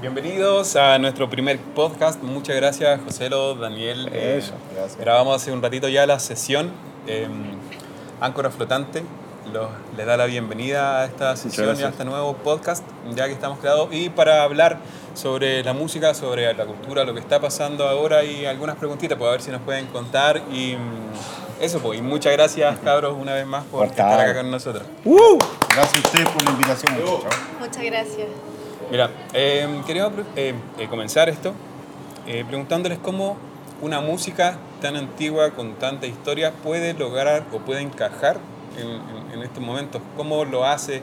Bienvenidos a nuestro primer podcast. Muchas gracias, Joselo, Daniel. Eh, Eso, gracias. grabamos hace un ratito ya la sesión. Eh, Áncora Flotante los, les da la bienvenida a esta sesión y a este nuevo podcast, ya que estamos creados. Y para hablar sobre la música, sobre la cultura, lo que está pasando ahora y algunas preguntitas, pues a ver si nos pueden contar. Y mm, eso, pues. Y muchas gracias, cabros, una vez más por Por estar estar. acá con nosotros. ¡Uh! Gracias a ustedes por la invitación, muchachos. Muchas gracias. Mira, eh, queríamos pre- eh, eh, comenzar esto eh, preguntándoles cómo una música tan antigua con tanta historia puede lograr o puede encajar en, en- en estos momentos. ¿Cómo lo hace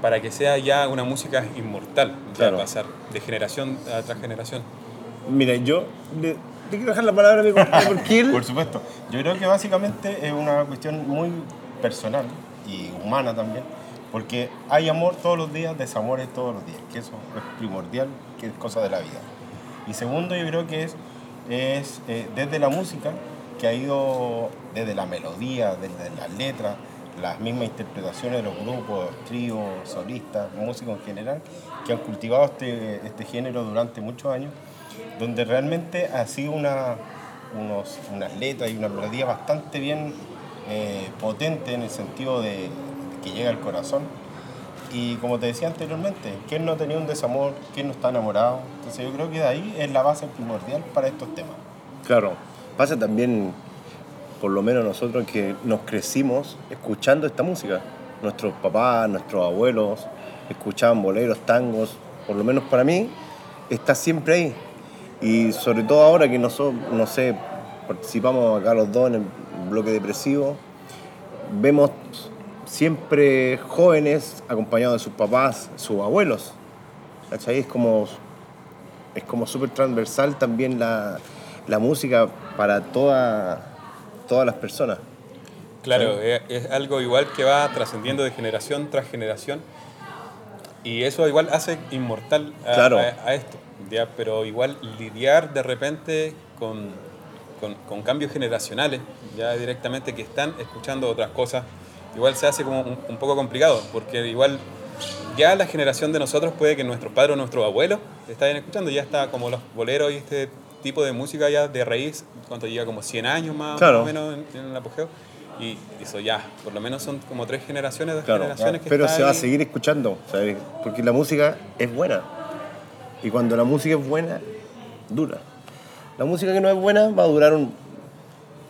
para que sea ya una música inmortal? Claro. pasar de generación a tras generación. Mira, yo le, le quiero dejar la palabra a mi compadre porque él... Por supuesto. Yo creo que básicamente es una cuestión muy personal y humana también, porque hay amor todos los días, desamores todos los días, que eso es primordial, que es cosa de la vida. Y segundo, yo creo que es, es eh, desde la música, que ha ido desde la melodía, desde las letras, las mismas interpretaciones de los grupos, tríos, solistas, músicos en general, que han cultivado este, este género durante muchos años, donde realmente ha sido una, unos, unas letras y una melodía bastante bien eh, potente en el sentido de que llega al corazón. Y como te decía anteriormente, ¿quién no tenido un desamor? ¿Quién no está enamorado? Entonces yo creo que de ahí es la base primordial para estos temas. Claro, pasa también, por lo menos nosotros que nos crecimos escuchando esta música. Nuestros papás, nuestros abuelos escuchaban boleros, tangos, por lo menos para mí, está siempre ahí. Y sobre todo ahora que nosotros, no sé, participamos acá los dos en el bloque depresivo, vemos siempre jóvenes acompañados de sus papás, sus abuelos. ¿Cachai? Es como es como súper transversal también la, la música para toda, todas las personas. Claro, es, es algo igual que va trascendiendo de generación tras generación. Y eso igual hace inmortal a, Claro. a- a esto. ¿ya? Pero igual lidiar de repente con, con- con cambios generacionales, ya directamente que están escuchando otras cosas, igual se hace como un, un poco complicado, porque igual ya la generación de nosotros puede que nuestros padres o nuestros abuelos estén escuchando, ya está como los boleros y este tipo de música ya de raíz, cuánto lleva como 100 años más, Claro. más o menos en, en el apogeo. Y eso ya, por lo menos son como tres generaciones, dos Claro, generaciones que pero se va a seguir escuchando, ¿sabes? porque la música es buena. Y cuando la música es buena, dura. La música que no es buena va a durar un,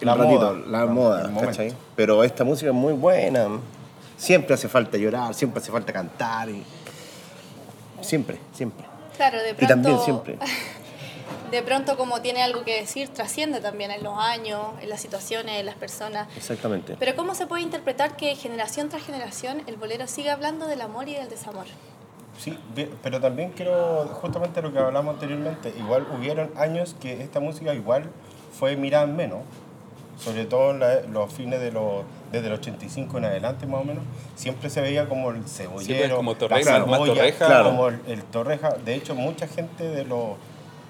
La ratito, moda, la moda. ¿cachai? Pero esta música es muy buena. Siempre hace falta llorar, siempre hace falta cantar. y- Siempre, siempre. Claro, de pronto. Y también siempre. De pronto, como tiene algo que decir, trasciende también en los años, en las situaciones, en las personas. Exactamente. Pero, ¿cómo se puede interpretar que generación tras generación el bolero sigue hablando del amor y del desamor? Sí, ve- pero también quiero, justamente lo que hablamos anteriormente, igual hubieron años que esta música igual fue mirada en menos, sobre todo en la- los fines de los, desde el 85 en adelante más o menos, siempre se veía como el cebollero, como la Torreja, más cebolla, Torreja. Claro. como el, el Torreja. De hecho, mucha gente de los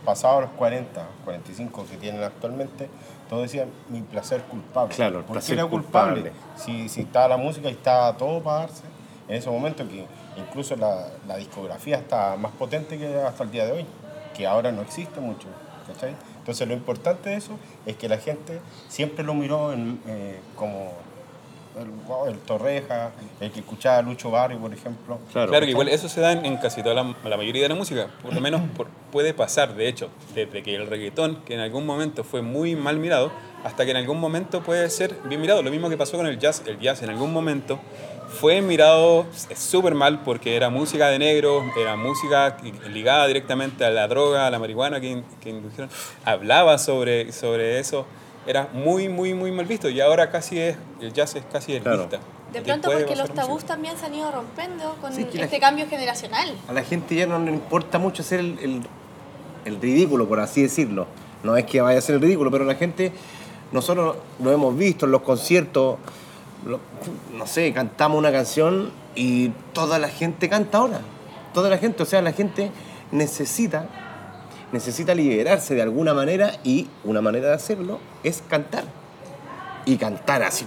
pasados los 40, 45 que tienen actualmente, todos decían mi placer culpable. Claro, el ¿Por qué placer era culpable? culpable. Si, si estaba la música y estaba todo para darse, en ese momento que incluso la, la discografía está más potente que hasta el día de hoy, que ahora no existe mucho. ¿cachai? Entonces lo importante de eso es que la gente siempre lo miró en, eh, como el, wow, el Torreja, el que escuchaba a Lucho Barrio, por ejemplo. Claro. Claro, que igual eso se da en, en casi toda la, la mayoría de la música. Por lo menos por- puede pasar, de hecho, desde que el reggaetón, que en algún momento fue muy mal mirado, hasta que en algún momento puede ser bien mirado. Lo mismo que pasó con el jazz. El jazz en algún momento fue mirado súper mal porque era música de negros, era música ligada directamente a la droga, a la marihuana que, que indujeron. Hablaba sobre, sobre eso. Era muy, muy, muy mal visto. Y ahora casi es, el jazz es casi el Claro. vista. De pronto, porque los tabús música. también se han ido rompiendo con Sí, este cambio generacional. A la gente ya no le importa mucho hacer el, el- el ridículo, por así decirlo. No es que vaya a ser el ridículo, pero la gente, nosotros lo hemos visto en los conciertos, lo- no sé, cantamos una canción y toda la gente canta ahora. Toda la gente, o sea, la gente necesita, necesita liberarse de alguna manera y una manera de hacerlo es cantar. Y cantar así,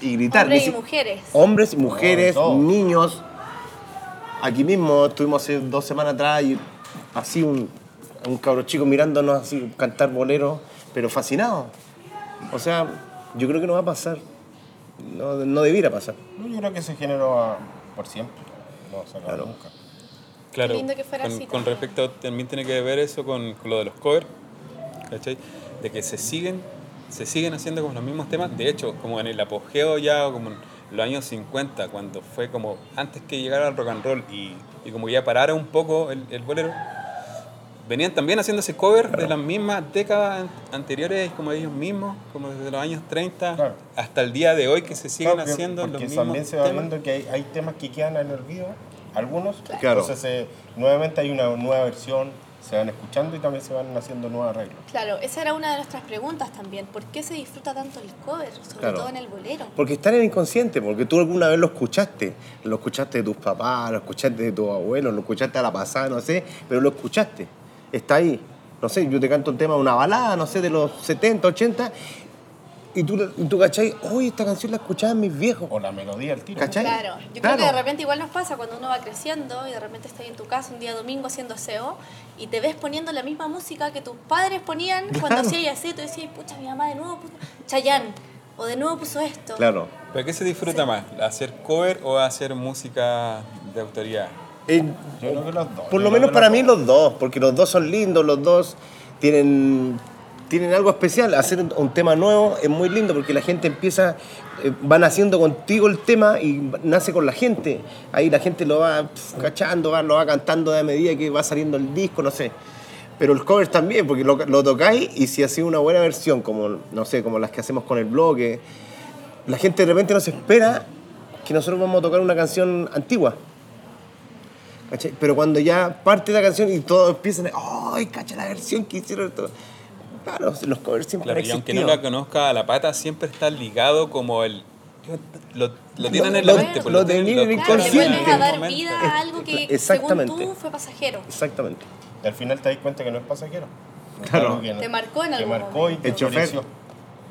y gritar. Hombres y mujeres. Hombres, mujeres, todo. niños. Aquí mismo estuvimos hace dos semanas atrás y así un, un cabro chico mirándonos así cantar bolero, pero fascinado. O sea, yo creo que no va a pasar. No, no debiera pasar. No, Yo creo que ese género va por siempre. No se acaba Claro. nunca. Claro, lindo que fuera con, así con también. respecto, también tiene que ver eso con, con lo de los covers, ¿cachai? De que se siguen, se siguen haciendo con los mismos temas, de hecho, como en el apogeo ya, o como en los años 50, cuando fue como antes que llegara el rock and roll y, y como ya parara un poco el, el bolero, venían también haciéndose covers de las mismas décadas an- anteriores, como ellos mismos, como desde los años 30 Claro. hasta el día de hoy que se siguen Claro, porque- haciendo los mismos también se va temas. viendo que hay, hay temas que quedan en el olvido, algunos. Claro. Entonces, eh, nuevamente hay una nueva versión, se van escuchando y también se van haciendo nuevos arreglos. Claro, esa era una de nuestras preguntas también. ¿Por qué se disfruta tanto el cover, sobre Claro. todo en el bolero? Porque está en el inconsciente, porque tú alguna vez lo escuchaste. Lo escuchaste de tus papás, lo escuchaste de tus abuelos, lo escuchaste a la pasada, no sé, pero lo escuchaste. Está ahí. No sé, yo te canto un tema, una balada, no sé, de los 70, 80, y tú, y tú cachai, oye, esta canción la escuchaban mis viejos. O la melodía al tiro. ¿Cachai? Claro, yo creo que de repente igual nos pasa cuando uno va creciendo y de repente estás en tu casa un día domingo haciendo aseo y te ves poniendo la misma música que tus padres ponían cuando Claro. hacías aseo. Tú decías, pucha, mi mamá de nuevo puso Chayanne o de nuevo puso esto. Claro. ¿Pero qué se disfruta más? ¿Hacer cover o hacer música de autoridad? Eh, Yo creo que los dos. por Yo lo menos para mí dos. los dos, porque los dos son lindos, los dos tienen, tienen algo especial. Hacer un, tema nuevo es muy lindo porque la gente empieza, eh, van haciendo contigo el tema y nace con la gente. Ahí la gente lo va pf, cachando, va, lo va cantando a medida que va saliendo el disco, no sé. Pero el cover también, porque lo, lo tocáis y si hace una buena versión, como, no sé, como las que hacemos con el bloque, la gente de repente no se espera que nosotros vamos a tocar una canción antigua. ¿Cachai? Pero cuando ya parte la canción y todos empiezan, ¡ay, cacha la versión que hicieron! Todo. Claro, los covers siempre Claro, han y aunque no la conozca la pata, siempre está ligado como el... Lo, lo tienen Lo- en la lo- mente. pues, lo tienen- tenían en el Claro, le inconsciente. vuelves a dar vida a algo que según Exactamente. tú fue pasajero. Exactamente. Y al final te das cuenta que no es pasajero. Es Claro. no- Te marcó en algún marcó y momento. que El chofer. floreció.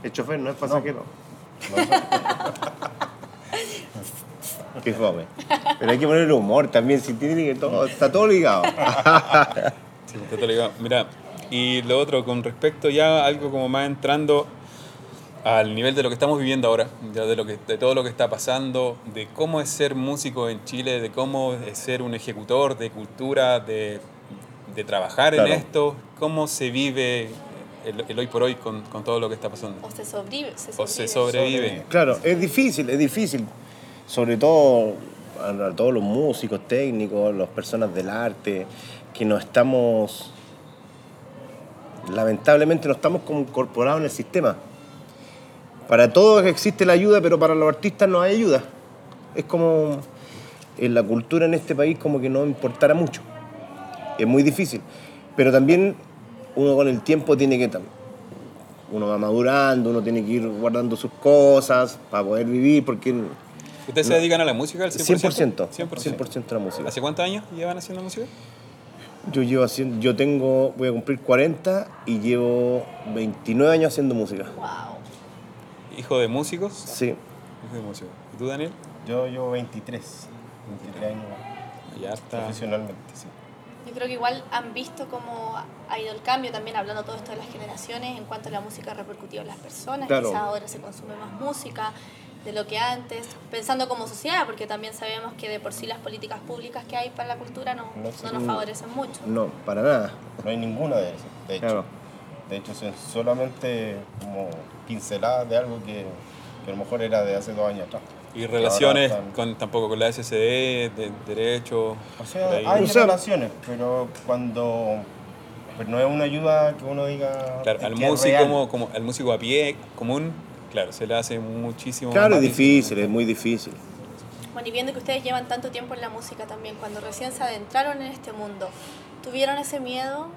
El chofer no es pasajero. Qué fome. Pero hay que ponerle humor también, si tiene que todo, está todo ligado. Sí, está todo ligado. Mira, y lo otro, con respecto ya a algo como más entrando al nivel de lo que estamos viviendo ahora, ya de, lo que, de todo lo que está pasando, de cómo es ser músico en Chile, de cómo es ser un ejecutor de cultura, de, de trabajar Claro. en esto, cómo se vive el, el hoy por hoy con, con todo lo que está pasando. O se sobrevive. Se O se sobrevive. sobrevive. Claro, es difícil, es difícil. Sobre todo a, todos los músicos, técnicos, las personas del arte, que no estamos, lamentablemente no estamos como incorporados en el sistema. Para todos existe la ayuda, pero para los artistas no hay ayuda. Es como en la cultura en este país como que no importara mucho. Es muy difícil. Pero también uno con el tiempo tiene que uno va madurando, uno tiene que ir guardando sus cosas para poder vivir, porque ¿Ustedes se dedican a la música al 100%? 100%, 100%. 100% de la música. ¿Hace cuántos años llevan haciendo música? Yo llevo haciendo, yo tengo, voy a cumplir 40 y llevo 29 años haciendo música. Wow. ¿Hijo de músicos? Sí. Hijo de músicos. ¿Y tú, Daniel? Yo llevo 23. 23 años Ya está. profesionalmente, sí. Yo creo que igual han visto cómo ha ido el cambio, también hablando todo esto de las generaciones, en cuanto a la música repercutió en las personas. Claro. Quizás ahora se consume más música de lo que antes, pensando como sociedad, porque también sabemos que de por sí las políticas públicas que hay para la cultura no, No nos favorecen mucho. No, para nada. No hay ninguna de esas, de hecho. Claro. De hecho, son solamente como pinceladas de algo que, que a lo mejor era de hace dos años atrás. Y relaciones están- con, tampoco con la SCD, de derecho. O sea, hay O sea- relaciones, pero cuando... Pero no es una ayuda que uno diga... Claro, al músico, como al músico a pie común, claro, se le hace muchísimo Claro, más es difícil, es muy difícil. Bueno, y viendo que ustedes llevan tanto tiempo en la música también, cuando recién se adentraron en este mundo, ¿tuvieron ese miedo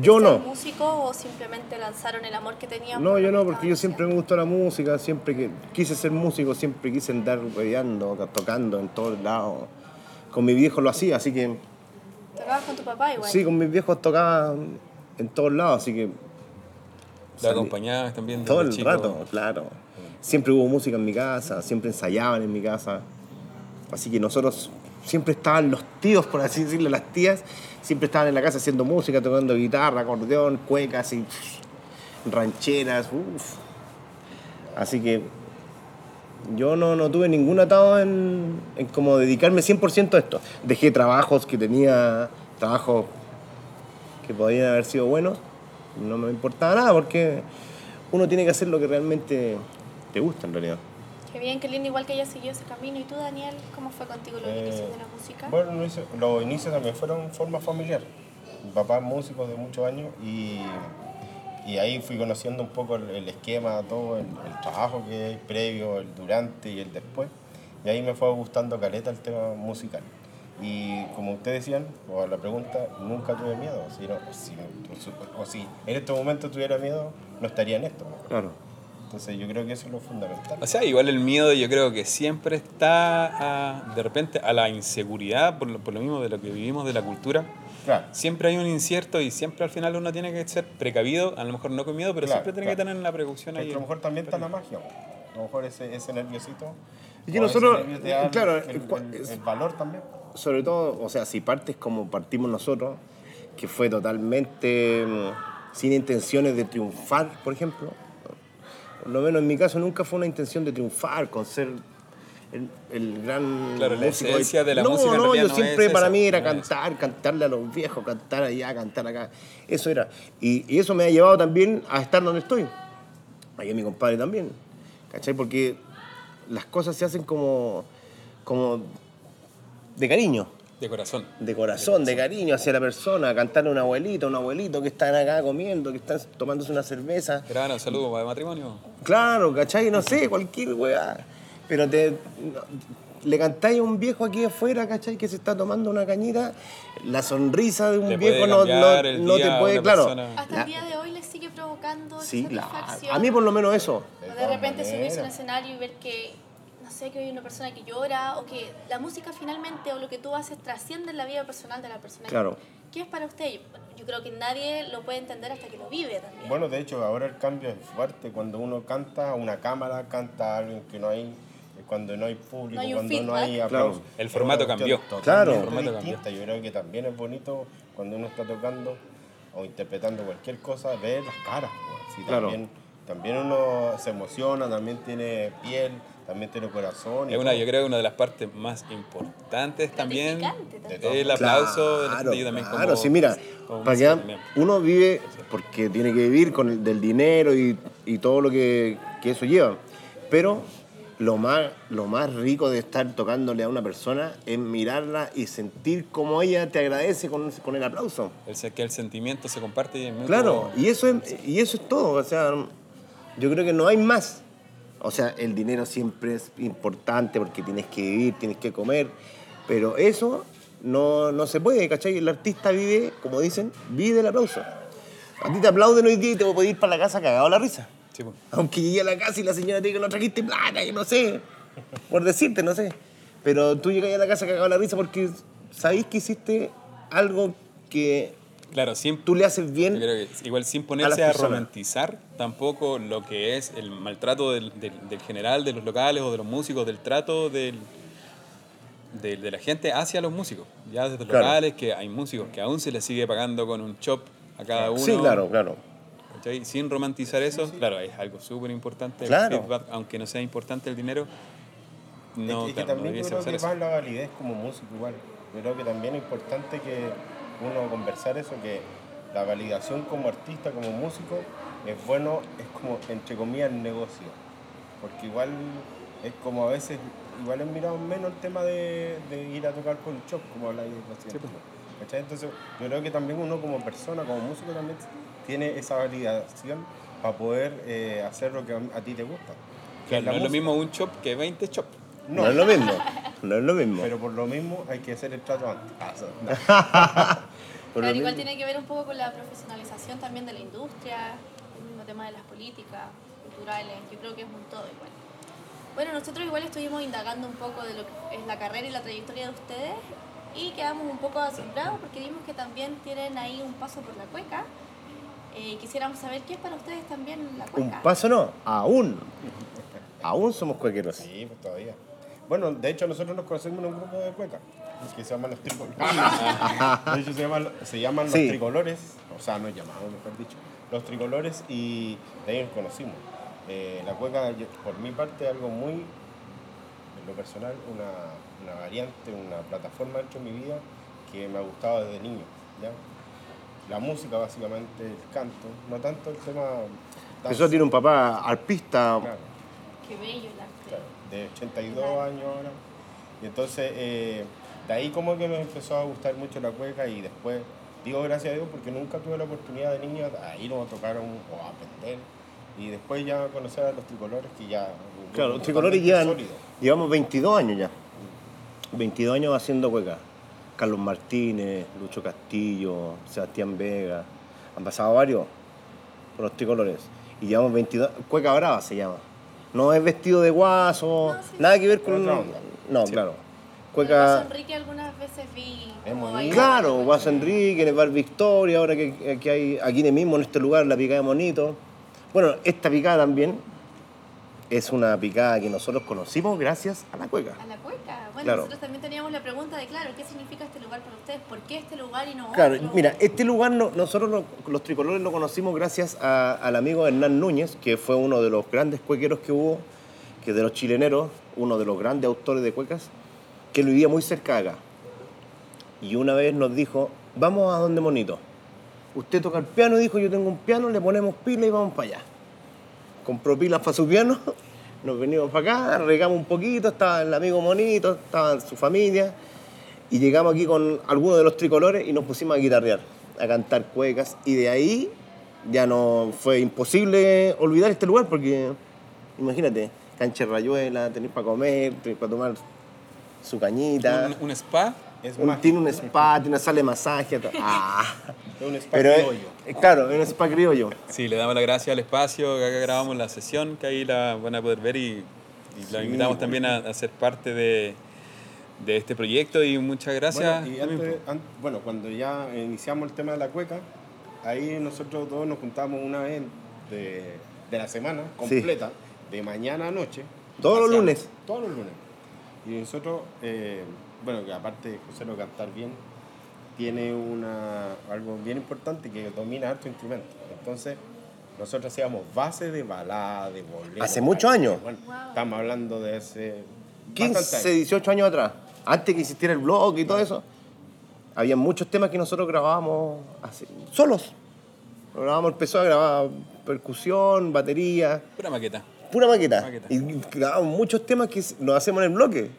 Yo no. músico o simplemente lanzaron el amor que tenían? No, yo no, que porque yo siempre me gustó la música, siempre que quise ser músico, siempre quise andar rodeando, tocando en todos lados. Con mi viejo lo hacía, así que? ¿Tocabas con tu papá igual? sí, con mis viejos tocaba en todos lados, así que La acompañabas también todo el chico. rato, claro. Siempre hubo música en mi casa, siempre ensayaban en mi casa. Así que nosotros siempre estaban los tíos, por así decirlo, las tías, siempre estaban en la casa haciendo música, tocando guitarra, acordeón, cuecas y rancheras. uf. Así que yo no, no tuve ningún atado en, en como dedicarme 100% a esto. Dejé trabajos que tenía, trabajos que podían haber sido buenos, no me importaba nada porque uno tiene que hacer lo que realmente te gusta en realidad. Qué bien, qué lindo, igual que ella siguió ese camino. ¿Y tú, Daniel, cómo fue contigo los Eh, inicios de la música? Bueno, los inicios, también fueron forma familiar. Mi papá es músico de muchos años y, y ahí fui conociendo un poco el, el esquema, todo el, el trabajo que hay previo, el durante y el después. Y ahí me fue gustando caleta el tema musical. Y como ustedes decían, o a la pregunta, nunca tuve miedo. Si no- si- o si en este momento tuviera miedo, no estaría en esto. ¿no? Claro. Entonces yo creo que eso es lo fundamental. O sea, igual el miedo yo creo que siempre está a- de repente a la inseguridad, por lo, por lo mismo de lo que vivimos de la cultura. Claro. Siempre hay un incierto y siempre al final uno tiene que ser precavido, a lo mejor no con miedo, pero Claro, siempre tiene claro. que tener la precaución Porque ahí. a lo mejor también está la magia. A lo mejor ese, ese nerviosito. Y que o nosotros, el- claro, el, cua- el- el valor también. Sobre todo, o sea, si partes como partimos nosotros, que fue totalmente mm, sin intenciones de triunfar, por ejemplo, por lo menos en mi caso nunca fue una intención de triunfar, con ser el, el gran Claro, la esencia de la no, música No, yo siempre es para esa, mí era no es cantar, cantarle a los viejos, cantar allá, cantar acá. Eso era. Y, y eso me ha llevado también a estar donde estoy. Ahí mi compadre también. ¿Cachai? Porque las cosas se hacen como, como de cariño De corazón. de corazón, de cariño hacia la persona, cantarle a un abuelito, un abuelito que están acá comiendo, que están tomándose una cerveza. Graban un saludo para el matrimonio. Claro, ¿cachai? No sé, cualquier weá. Pero te, le cantáis a un viejo aquí afuera, ¿cachai? Que se está tomando una cañita, la sonrisa de un Te viejo no, no, no te puede, claro. persona. Hasta La- el día de hoy les sigue provocando sí, la- a mí por lo menos eso. O de todas repente subirse a un escenario y ver que, sé, que hay una persona que llora o que la música finalmente o lo que tú haces trasciende en la vida personal de la persona. Claro. ¿Qué es para usted? Yo, creo que nadie lo puede entender hasta que lo vive también. Bueno, de hecho, ahora el cambio es fuerte. Cuando uno canta a una cámara, canta a alguien que no hay, cuando no hay público, No hay cuando no hay aplausos. El Es formato cambió. Claro. El formato distinta. Yo creo que también es bonito cuando uno está tocando o interpretando cualquier cosa, ver las caras. pues. Sí, Claro. también, también uno se emociona, también tiene piel, también tiene corazón. y Es una, todo. yo creo que una de las partes más importantes también también. El aplauso Claro. Yo también claro, como- sí, mira, como para que uno vive porque tiene que vivir con el del dinero y, y todo lo que, que eso lleva. Pero lo más, lo más rico de estar tocándole a una persona es mirarla y sentir cómo ella te agradece con, con el aplauso. El, que el sentimiento se comparte y es muy Claro, como- y eso es, y eso es todo. O sea, yo creo que no hay más. O sea, el dinero siempre es importante porque tienes que vivir, tienes que comer, pero eso no, no se puede, ¿cachai? El artista vive, como dicen, vive del aplauso. A ti te aplauden hoy día y te voy a ir para la casa cagado a la risa. Sí, pues. Aunque llegue a la casa y la señora te diga que no trajiste plata, yo no sé. Por decirte, no sé. Pero tú llegas a la casa cagado a la risa porque sabéis que hiciste algo que Claro, sin, tú le haces bien. yo creo que igual sin ponerse a, romantizar tampoco lo que es el maltrato del, del- del general, de los locales o de los músicos, del trato del, de, de la gente hacia los músicos. Ya desde los Claro. locales, que hay músicos que aún se les sigue pagando con un chop a cada uno. Sí, claro, claro. ¿cachai? Sin romantizar eso, claro, es algo súper importante. el Claro. feedback, aunque no sea importante el dinero, no, es que, es que claro, no también yo creo que va en la validez como músico igual. Yo creo que también es importante que uno conversar eso, que la validación como artista, como músico, es bueno, es como, entre comillas, el negocio. Porque igual es como a veces, igual es mirado menos el tema de, de ir a tocar el shop, como habláis recién. ¿Cachai? Entonces, yo creo que también uno como persona, como músico, también tiene esa validación para poder eh, hacer lo que a, ti te gusta. que Claro, no es lo mismo un chop que 20 chop. No. es lo mismo. No es lo mismo. Pero por lo mismo hay que hacer el trato antes. Ah, no. Por Claro, igual mismo. tiene que ver un poco con la profesionalización también de la industria, el mismo tema de las políticas culturales, yo creo que es un todo igual. Bueno, nosotros igual estuvimos indagando un poco de lo que es la carrera y la trayectoria de ustedes y quedamos un poco asombrados porque vimos que también tienen ahí un paso por la cueca. Eh, quisiéramos saber qué es para ustedes también la cueca. Un paso no, aún. Aún somos cuequeros. Sí, pues todavía. Bueno, de hecho nosotros nos conocemos en un grupo de cueca que se llaman los tricolores. de hecho se llaman, se llaman los Sí. tricolores, o sea, nos llamamos, mejor dicho, los tricolores y de ahí nos conocimos. Eh, la cueca, yo- por mi parte, algo muy, en lo personal, una, una variante, una plataforma dentro de mi vida que me ha gustado desde niño. ¿ya? La música, básicamente, el canto, no tanto el tema... Eso tiene un papá arpista. Claro. Qué bello. Claro, de 82 Claro. años ahora. Y entonces, eh, de ahí como que me empezó a gustar mucho la cueca y después, digo gracias a Dios porque nunca tuve la oportunidad de niño a ir o a tocar un- o a aprender. Y después ya conocer a los tricolores que ya... Claro, los tricolores sólido. llevamos 22 años ya. 22 años haciendo cueca. Carlos Martínez, Lucho Castillo, Sebastián Vega. Han pasado varios por los tricolores. Y llevamos 22. Cueca Brava se llama. No es vestido de guaso, No, sí. nada que ver con. Onda. No, Sí. claro. Cueca. Paso Enrique algunas veces vi. Ido. bailar. Claro, Guaso Enrique, en el Bar Victoria, ahora que, que hay aquí mismo en este lugar, la picada de Monito. Bueno, esta picada también es una picada que nosotros conocimos gracias a la cueca. A la cueca. Bueno, Claro. nosotros también teníamos la pregunta de, claro, ¿qué significa este lugar para ustedes? ¿Por qué este lugar y no Claro, otro? mira, este lugar no- nosotros lo- los tricolores lo conocimos gracias a- al amigo Hernán Núñez, que fue uno de los grandes cuequeros que hubo, que de los chileneros, uno de los grandes autores de cuecas, que vivía muy cerca acá. Y una vez nos dijo, vamos a donde Monito. Usted toca el piano, dijo, yo tengo un piano, le ponemos pila y vamos para allá. Compró pilas para su piano, nos venimos para acá, regamos un poquito, estaba el amigo Monito, estaba su familia, y llegamos aquí con algunos de los tricolores y nos pusimos a guitarrear, a cantar cuecas, y de ahí ya no fue imposible olvidar este lugar porque, imagínate, cancha de rayuela, tener para comer, tener para tomar su cañita. Un, un spa. Es Un- más, tiene un spa, tiene una sala de masaje. Ah, es un spa pero criollo. eh, claro, es un spa criollo. Sí, le damos las gracias al espacio, que acá grabamos la sesión, que ahí la van a poder ver y, y la Sí, invitamos también a, a ser parte de, de este proyecto y muchas gracias. Bueno, y antes- bueno, cuando ya iniciamos el tema de la cueca, ahí nosotros todos nos juntamos una vez de, de la semana completa, de mañana a noche. Todos los lunes. Todos los lunes. Y nosotros, eh, bueno, que aparte de José lo cantar bien, tiene una, algo bien importante que domina harto instrumento. Entonces, nosotros hacíamos base de balada, de bolero. Hace muchos años. Bueno, Wow. estamos hablando de bastante 15, años. 18 años atrás, antes que existiera el blog y todo eso, había muchos temas que nosotros grabábamos así, solos. Grabábamos, empezó a grabar percusión, batería, Pura maqueta. pura maqueta. Maqueta. Y grabábamos muchos temas que los hacemos en el bloque.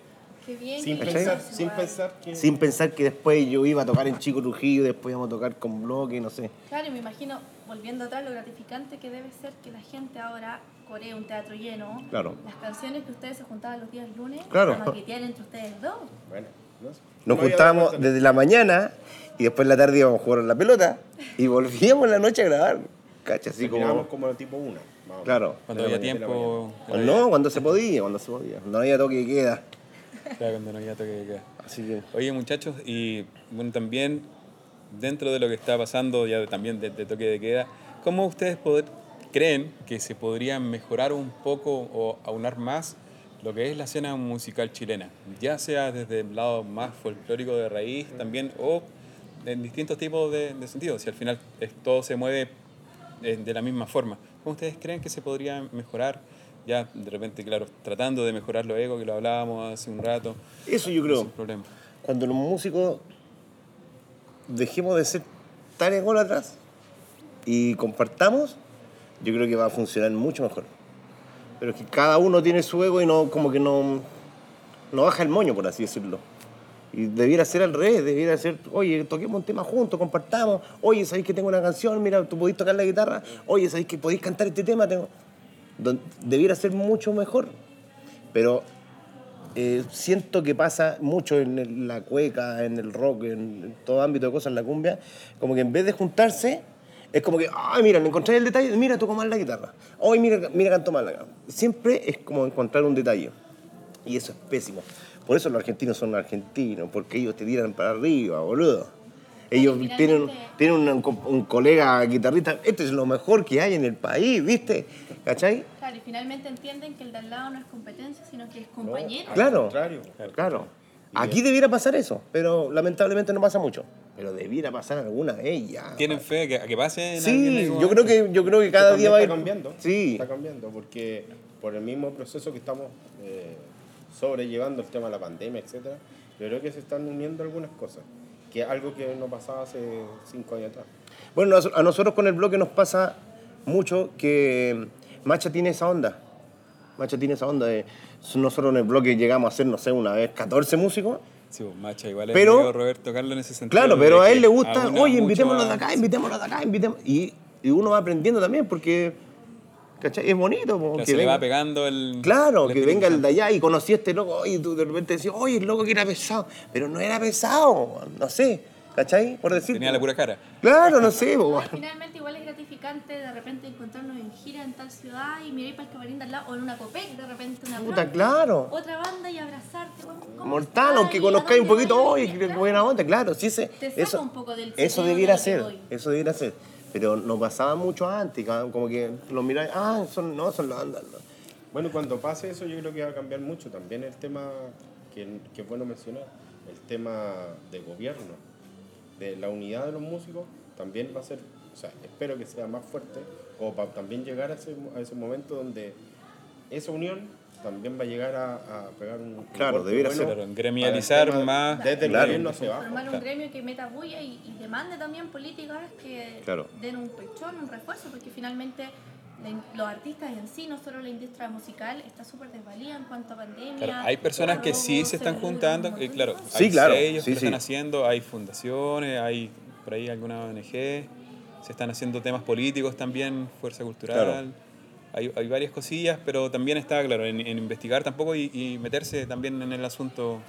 Qué bien. Sin pensar, sin pensar que... Sin pensar que después yo iba a tocar en Chico Trujillo, después íbamos a tocar con bloque, no sé. Claro, y me imagino, volviendo atrás, lo gratificante que debe ser que la gente ahora coree un teatro lleno. Claro. Las canciones que ustedes se juntaban los días lunes, Claro. las maquetear entre ustedes dos. Bueno, no sé. Nos No juntábamos desde la mañana y después en la tarde íbamos a jugar a la pelota y volvíamos en la noche a grabar. Cacha, así como. como tipo una. más o menos. Claro. Cuando había tiempo. No, cuando se podía, cuando se podía. No había toque de queda. Claro, cuando no había toque de queda. Así que. Oye muchachos, y bueno, también dentro de lo que está pasando ya también de, de toque de queda, ¿cómo ustedes poder- creen que se podría mejorar un poco o aunar más lo que es la escena musical chilena? Ya sea desde el lado más folclórico de raíz también o en distintos tipos de, de sentidos, si al final todo se mueve eh, de la misma forma. ¿Cómo ustedes creen que se podría mejorar? Ya de repente, claro, tratando de mejorar lo ego, que lo hablábamos hace un rato. Eso yo creo. problema. Cuando los músicos dejemos de ser tan ególatras y compartamos, yo creo que va a funcionar mucho mejor. Pero es que cada uno tiene su ego y no, como que no, no baja el moño, por así decirlo. Y debiera ser al revés, debiera ser, oye, toquemos un tema juntos, compartamos. Oye, ¿sabéis que tengo una canción? Mira, tú podéis tocar la guitarra. Oye, ¿sabéis que podéis cantar este tema? Tengo... Debiera ser mucho mejor. Pero eh, siento que pasa mucho en la cueca, en el rock, en, todo ámbito de cosas, en la cumbia, como que en vez de juntarse, es como que, ay, mira, le encontré el detalle, mira, toco mal la guitarra, ay, mira, mira, canto mal la guitarra. Siempre es como encontrar un detalle. Y eso es pésimo. Por eso los argentinos son argentinos, porque ellos te tiran para arriba, boludo. Ellos tienen, tienen un, un colega guitarrista, este es lo mejor que hay en el país, ¿viste? ¿Cachai? Claro, y finalmente entienden que el de al lado no es competencia, sino que es compañero. al Claro. contrario. Claro. Aquí debiera pasar eso, pero lamentablemente no pasa mucho. Pero debiera pasar alguna vez ya. ¿Tienen fe a que, a que pase? Sí, yo creo que yo creo que cada día va a ir está cambiando. Sí. Está cambiando porque por el mismo proceso que estamos eh, sobrellevando el tema de la pandemia, etcétera, yo creo que se están uniendo algunas cosas, que es algo que no pasaba hace cinco años atrás. Bueno, a nosotros con el bloque nos pasa mucho que Macha tiene esa onda. Macha tiene esa onda de nosotros en el bloque llegamos a hacer, no sé, una vez 14 músicos. Sí, pues, Macha, igual es Pero- Roberto Carlos en ese sentido. Claro, pero a él le gusta, oye, invitémoslo de acá, invitémoslo de acá, invitémoslo. Y, y uno va aprendiendo también porque, ¿cachai? Es bonito. po, Claro, que se le venga- va pegando el. Claro, el que venga el de allá y conocí a este loco y tú de repente decís, oye, el loco que era pesado. Pero no era pesado, no sé, ¿cachai? Por decir. Tenía la pura cara. Claro, no sé. po. Finalmente igual es gratificante de repente encontrarnos en gira en tal ciudad y mirar para el camarín de al lado o en una copec de repente una Puta, bronca, claro. otra banda y abrazarte. bueno, ¿cómo Mortal, aunque ¿Y a conozcáis un poquito, oye, qué buena onda, claro, sí, ese, Te saca eso, un poco del eso debiera ser, eso debiera ser. Pero no pasaba mucho antes, como que lo miráis, ah, son, no, son las bandas. no. Bueno, cuando pase eso yo creo que va a cambiar mucho también el tema que, que es bueno mencionar, el tema de gobierno, de la unidad de los músicos, también va a ser, o sea, espero que sea más fuerte, como para también llegar a ese, a ese momento donde esa unión también va a llegar a, a pegar un Claro, debiera bueno ser. Claro, gremializar más- desde el Claro. gobierno hacia abajo. Formar un gremio que meta bulla y, y demande también políticas que Claro. den un pechón, un refuerzo, porque finalmente los artistas en sí, no solo la industria musical, está súper desvalida en cuanto a pandemia. Claro, hay personas que sí se están juntando, un eh, claro. Sí, hay claro, sellos sí, que lo están sí. haciendo, hay fundaciones, hay por ahí alguna ONG, se están haciendo temas políticos también, fuerza cultural, Claro. Hay, hay varias cosillas, pero también está, claro, en, en investigar tampoco y, y meterse también en el asunto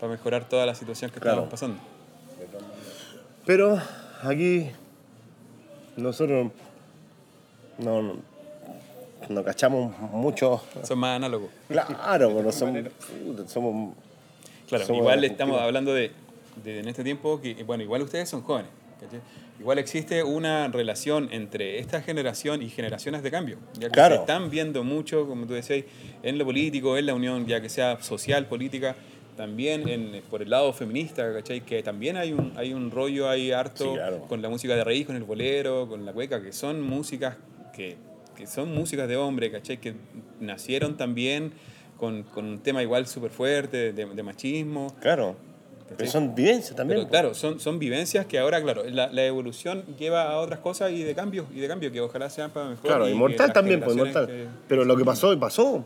para mejorar toda la situación que Claro. estamos pasando. Pero aquí nosotros no, no, no cachamos mucho. Son más análogos. Claro, pero somos, puta, somos Claro, Somos igual estamos cultura. hablando de, de en este tiempo que, bueno, igual ustedes son jóvenes. ¿Cachai? Igual existe una relación entre esta generación y generaciones de cambio. Ya que Claro. se están viendo mucho, como tú decías, en lo político, en la unión, ya que sea social, política, también en, por el lado feminista, ¿cachai? Que también hay un, hay un rollo ahí harto Sí, claro. con la música de raíz, con el bolero, con la cueca, que son músicas que, que son músicas de hombre, ¿cachai? Que nacieron también con, con un tema igual súper fuerte de, de machismo. Claro. Pero son vivencias también. Pero claro, son, son vivencias que ahora, claro, la, la evolución lleva a otras cosas y de cambio, y de cambio que ojalá sean para mejor. Claro, y inmortal también, pues inmortal. que- Pero lo que pasó, pasó.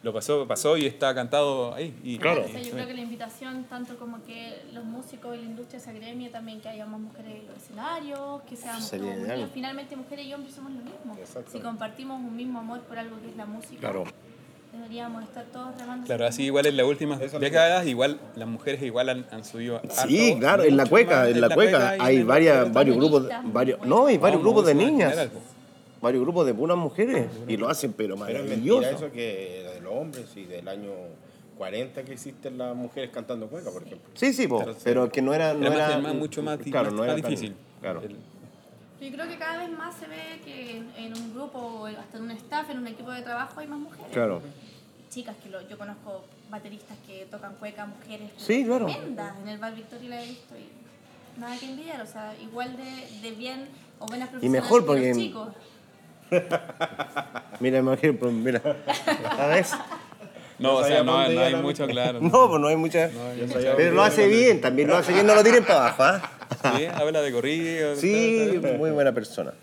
Lo pasó, pasó y está cantado ahí. Y, Claro. O sea, yo creo que la invitación, tanto como que los músicos y la industria se agremie, también que haya más mujeres en los escenarios, que seamos Sería todos unidos. Finalmente, mujeres y hombres somos lo mismo. Exacto. Si compartimos un mismo amor por algo que es la música, Claro. Deberíamos estar todos remando. Claro, así igual en las últimas Eso décadas, igual las mujeres igual han, han subido. Sí, harto, claro, en la cueca, más en la cueca y hay varias, varios grupos, varios, no, hay varios No, grupos de niñas, general, varios grupos de puras mujeres y lo hacen pero Pero es maravilloso. eso que de los hombres y del año 40 que existen las mujeres cantando cueca, por ejemplo. Sí, sí, po, Pero que no era, no Era más- era más- mucho más, claro, más- no más era tan- difícil. claro. El- Yo creo que cada vez más se ve que en, en un grupo, hasta en un staff, en un equipo de trabajo, hay más mujeres. Claro. Chicas que lo, yo conozco bateristas que tocan cueca, mujeres Sí, claro. tremendas. En el Bar Victoria la he visto y nada que envidiar. O sea, igual de, de bien o buenas Y mejor profesionales que los porque- chicos. Mira, por ejemplo, mira, ¿sabes? No, o sea, no, no hay mucho, claro. No, pues no hay mucha. Yo sabía Pero lo hace bien, también lo hace bien, no lo tiren para abajo, ¿ah? Sí, habla de corrido. Sí, muy buena persona.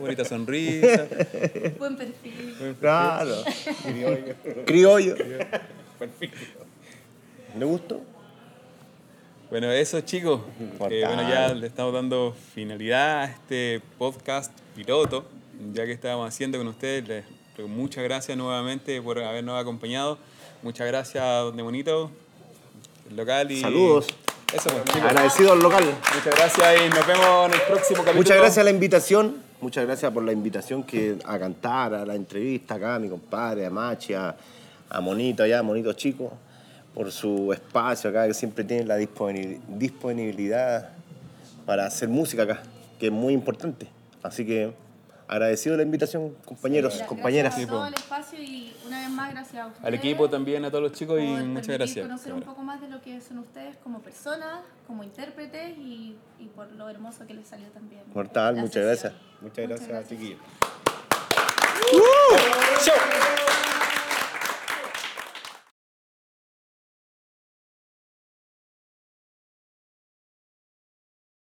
Bonita sonrisa. Buen perfil. Claro. Criollo. Criollo. Perfecto. ¿Le gustó? Bueno, eso chicos. Eh, bueno, ya le estamos dando finalidad a este podcast piloto, ya que estábamos haciendo con ustedes. Les muchas gracias nuevamente por habernos acompañado. Muchas gracias a Don Bonito, el local y... Saludos. Eso, pues. Agradecido al local. Muchas gracias y nos vemos en el próximo capítulo. Muchas gracias a la invitación. Muchas gracias por la invitación que a cantar, a la entrevista acá, a mi compadre, a Machi, a, a Monito allá, Monito Chico, por su espacio acá, que siempre tiene la disponi- disponibilidad para hacer música acá, que es muy importante. Así que agradecido de la invitación, compañeros, Gra- compañeras. Gracias a todo el espacio y una vez más gracias a ustedes. Al equipo también, a todos los chicos y muchas gracias. conocer un poco más de lo que son ustedes como personas, como intérpretes y, y por lo hermoso que les salió también. Mortal, muchas sesión. gracias. Muchas gracias, chiquillos.